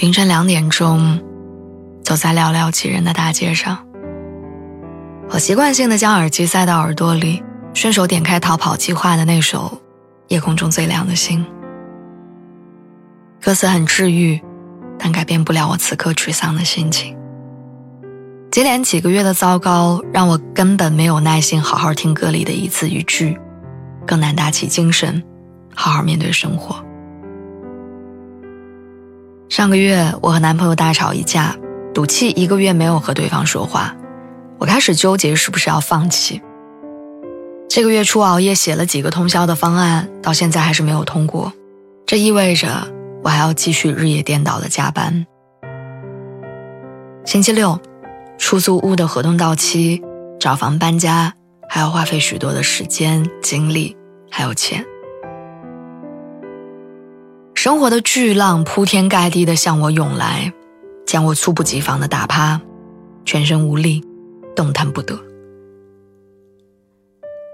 凌晨两点钟，走在寥寥几人的大街上，我习惯性的将耳机塞到耳朵里，顺手点开逃跑计划的那首《夜空中最亮的星》。歌词很治愈，但改变不了我此刻沮丧的心情。接连几个月的糟糕，让我根本没有耐心好好听歌里的一字一句，更难打起精神，好好面对生活。上个月，我和男朋友大吵一架，赌气一个月没有和对方说话。我开始纠结是不是要放弃。这个月初熬夜写了几个通宵的方案，到现在还是没有通过。这意味着我还要继续日夜颠倒的加班。星期六，出租屋的合同到期，找房搬家还要花费许多的时间、精力还有钱。生活的巨浪铺天盖地的向我涌来，将我猝不及防的打趴，全身无力，动弹不得。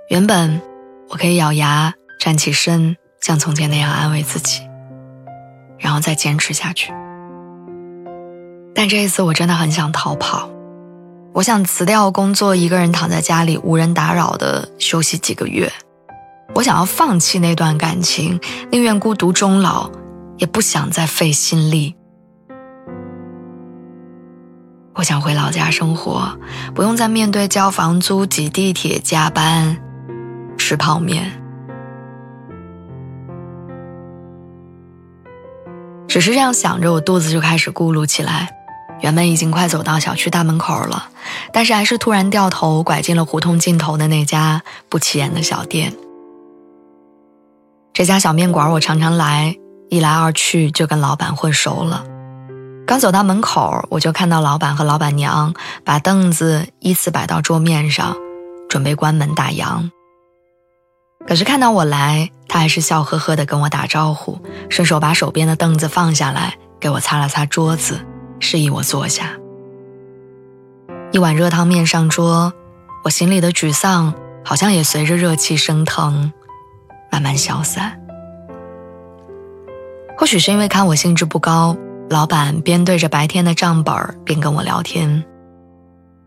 原本我可以咬牙站起身，像从前那样安慰自己，然后再坚持下去。但这一次我真的很想逃跑，我想辞掉工作，一个人躺在家里无人打扰的休息几个月。我想要放弃那段感情，宁愿孤独终老，也不想再费心力。我想回老家生活，不用再面对交房租、挤地铁、加班、吃泡面。只是这样想着，我肚子就开始咕噜起来。原本已经快走到小区大门口了，但是还是突然掉头拐进了胡同尽头的那家不起眼的小店。这家小面馆我常常来，一来二去就跟老板混熟了。刚走到门口，我就看到老板和老板娘把凳子依次摆到桌面上，准备关门打烊。可是看到我来，他还是笑呵呵地跟我打招呼，顺手把手边的凳子放下来，给我擦了擦桌子，示意我坐下。一碗热汤面上桌，我心里的沮丧好像也随着热气升腾。慢慢消散。或许是因为看我兴致不高，老板边对着白天的账本边跟我聊天。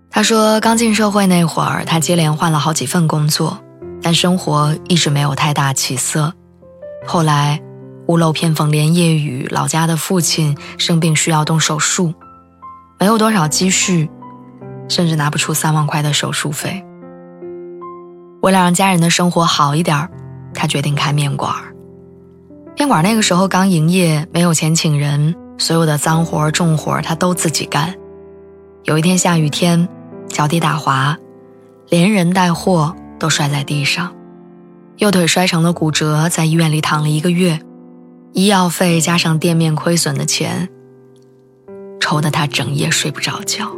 他说，刚进社会那会儿，他接连换了好几份工作，但生活一直没有太大起色。后来，屋漏偏逢连夜雨，老家的父亲生病需要动手术，没有多少积蓄，甚至拿不出三万块的手术费。为了让家人的生活好一点他决定开面馆面馆那个时候刚营业，没有钱请人，所有的脏活重活他都自己干。有一天下雨天，脚底打滑，连人带货都摔在地上，右腿摔成了骨折，在医院里躺了一个月，医药费加上店面亏损的钱，愁得他整夜睡不着觉。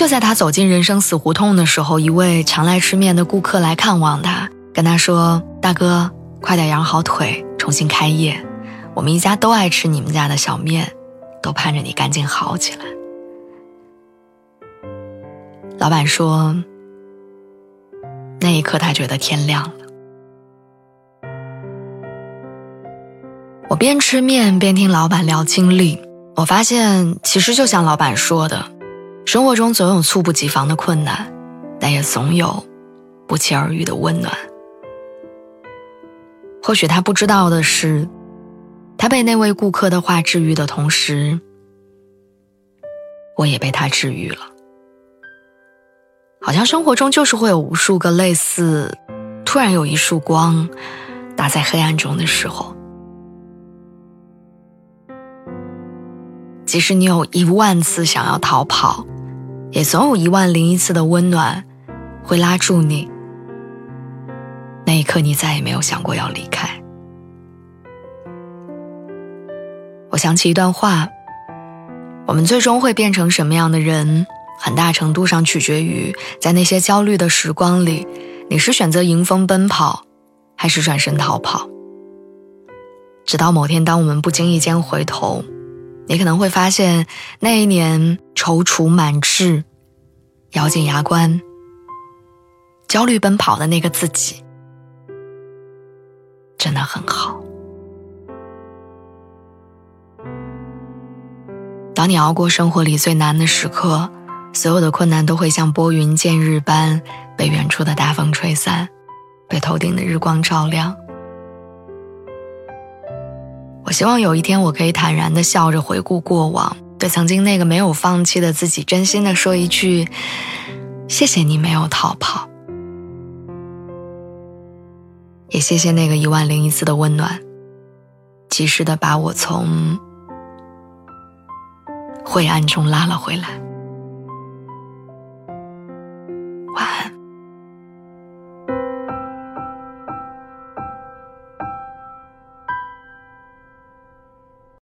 就在他走进人生死胡同的时候，一位常来吃面的顾客来看望他，跟他说：“大哥，快点养好腿，重新开业。我们一家都爱吃你们家的小面，都盼着你赶紧好起来。”老板说：“那一刻，他觉得天亮了。”我边吃面边听老板聊经历，我发现其实就像老板说的。生活中总有猝不及防的困难，但也总有不期而遇的温暖。或许他不知道的是，他被那位顾客的话治愈的同时，我也被他治愈了。好像生活中就是会有无数个类似，突然有一束光打在黑暗中的时候，即使你有一万次想要逃跑。也总有一万零一次的温暖，会拉住你，那一刻你再也没有想过要离开。我想起一段话：我们最终会变成什么样的人，很大程度上取决于在那些焦虑的时光里，你是选择迎风奔跑，还是转身逃跑。直到某天，当我们不经意间回头，你可能会发现，那一年踌躇满志、咬紧牙关、焦虑奔跑的那个自己，真的很好。当你熬过生活里最难的时刻，所有的困难都会像拨云见日般被远处的大风吹散，被头顶的日光照亮。我希望有一天，我可以坦然的笑着回顾过往，对曾经那个没有放弃的自己，真心的说一句：谢谢你没有逃跑，也谢谢那个一万零一次的温暖，及时的把我从灰暗中拉了回来。